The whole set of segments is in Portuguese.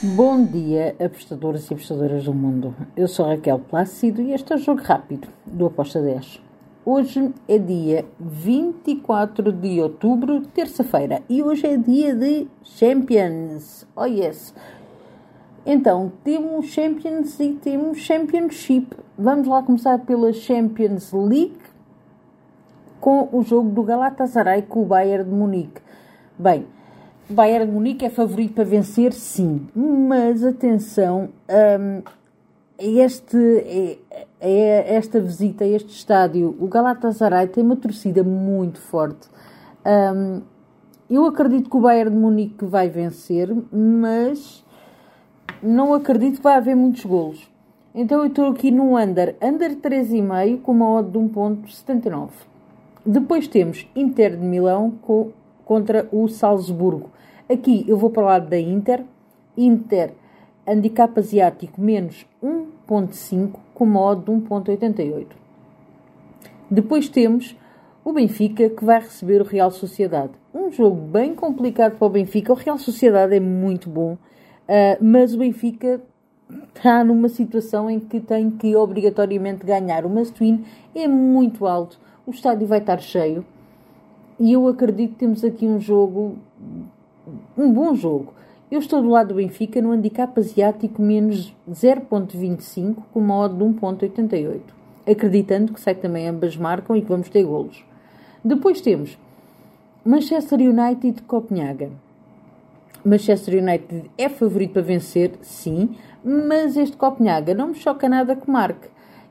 Bom dia, apostadores e apostadoras do mundo. Eu sou Raquel Plácido e este é o Jogo Rápido do Aposta 10. Hoje é dia 24 de outubro, terça-feira, e hoje é dia de Champions. Oh yes! Então, temos Champions e temos Championship. Vamos lá começar pela Champions League com o jogo do Galatasaray com o Bayern de Munique. Bem, Bayern Munique é favorito para vencer, sim, mas atenção, um, este, é, é, esta visita a este estádio, o Galatasaray tem uma torcida muito forte. Um, eu acredito que o Bayern de Munique vai vencer, mas não acredito que vai haver muitos golos. Então eu estou aqui no under, under 3,5 com uma odd de 1.79. Depois temos Inter de Milão com, contra o Salzburgo. Aqui eu vou para o lado da Inter. Inter, handicap asiático menos 1.5 com modo de 1.88. Depois temos o Benfica que vai receber o Real Sociedade. Um jogo bem complicado para o Benfica. O Real Sociedade é muito bom, uh, mas o Benfica está numa situação em que tem que obrigatoriamente ganhar. O must-win é muito alto, o estádio vai estar cheio e eu acredito que temos aqui um jogo um bom jogo. Eu estou do lado do Benfica no handicap asiático menos 0.25 com uma odd de 1.88, acreditando que sai também ambas marcam e que vamos ter golos. Depois temos Manchester United Copenhaga. Manchester United é favorito para vencer, sim, mas este Copenhaga não me choca nada que marque.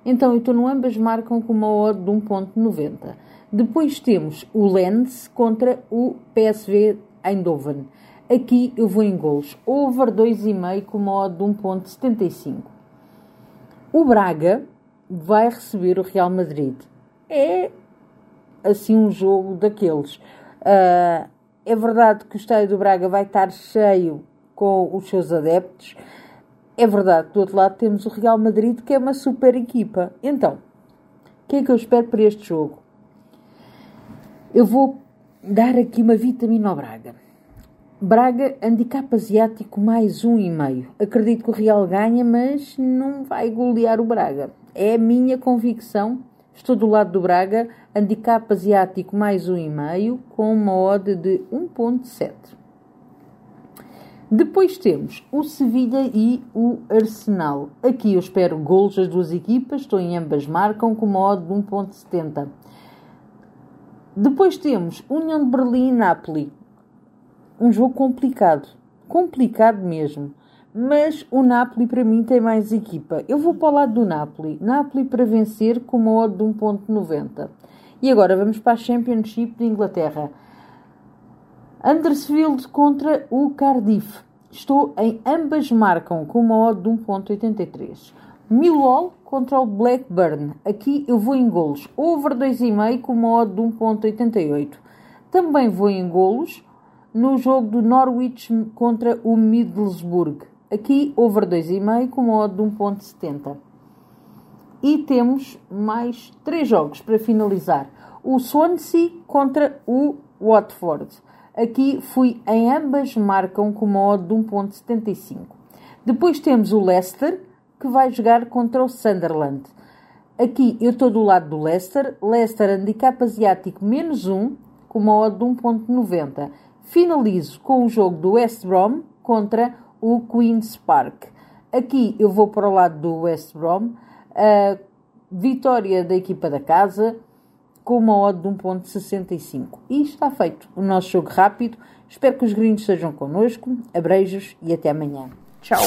Então estou no ambas marcam com uma odd de 1.90. Depois temos o Lens contra o PSV Eindhoven. Aqui eu vou em gols. Over 2,5 com modo de 1.75. O Braga vai receber o Real Madrid. É assim um jogo daqueles. Uh, é verdade que o estádio do Braga vai estar cheio com os seus adeptos. É verdade do outro lado temos o Real Madrid, que é uma super equipa. Então, o que é que eu espero para este jogo? Eu vou dar aqui uma vitamina ao Braga. Braga, handicap asiático mais um e meio. Acredito que o Real ganha, mas não vai golear o Braga. É a minha convicção. Estou do lado do Braga, handicap asiático mais um e meio, com uma odd de 1.7. Depois temos o Sevilha e o Arsenal. Aqui eu espero golos das duas equipas, estou em ambas marcam com uma de 1.70. Depois temos União de Berlim e Napoli. Um jogo complicado. Complicado mesmo. Mas o Napoli para mim tem mais equipa. Eu vou para o lado do Napoli. Napoli para vencer com uma de 1.90. E agora vamos para a Championship de Inglaterra. Andersfield contra o Cardiff. Estou em ambas marcam com uma odd de 1.83. Millwall contra o Blackburn. Aqui eu vou em golos. Over 2,5 com uma odd de 1.88. Também vou em golos no jogo do Norwich contra o Middlesbrough. Aqui over 2,5 com uma odd de 1.70. E temos mais três jogos para finalizar. O Swansea contra o Watford. Aqui fui em ambas marcam com uma odd de 1.75. Depois temos o Leicester que vai jogar contra o Sunderland. Aqui eu estou do lado do Leicester. Leicester handicap asiático menos 1, com uma odd de 1.90. Finalizo com o jogo do West Brom contra o Queen's Park. Aqui eu vou para o lado do West Brom. A vitória da equipa da casa com uma odd de 1.65. E está feito o nosso jogo rápido. Espero que os gringos estejam connosco. Abreijos e até amanhã. Tchau!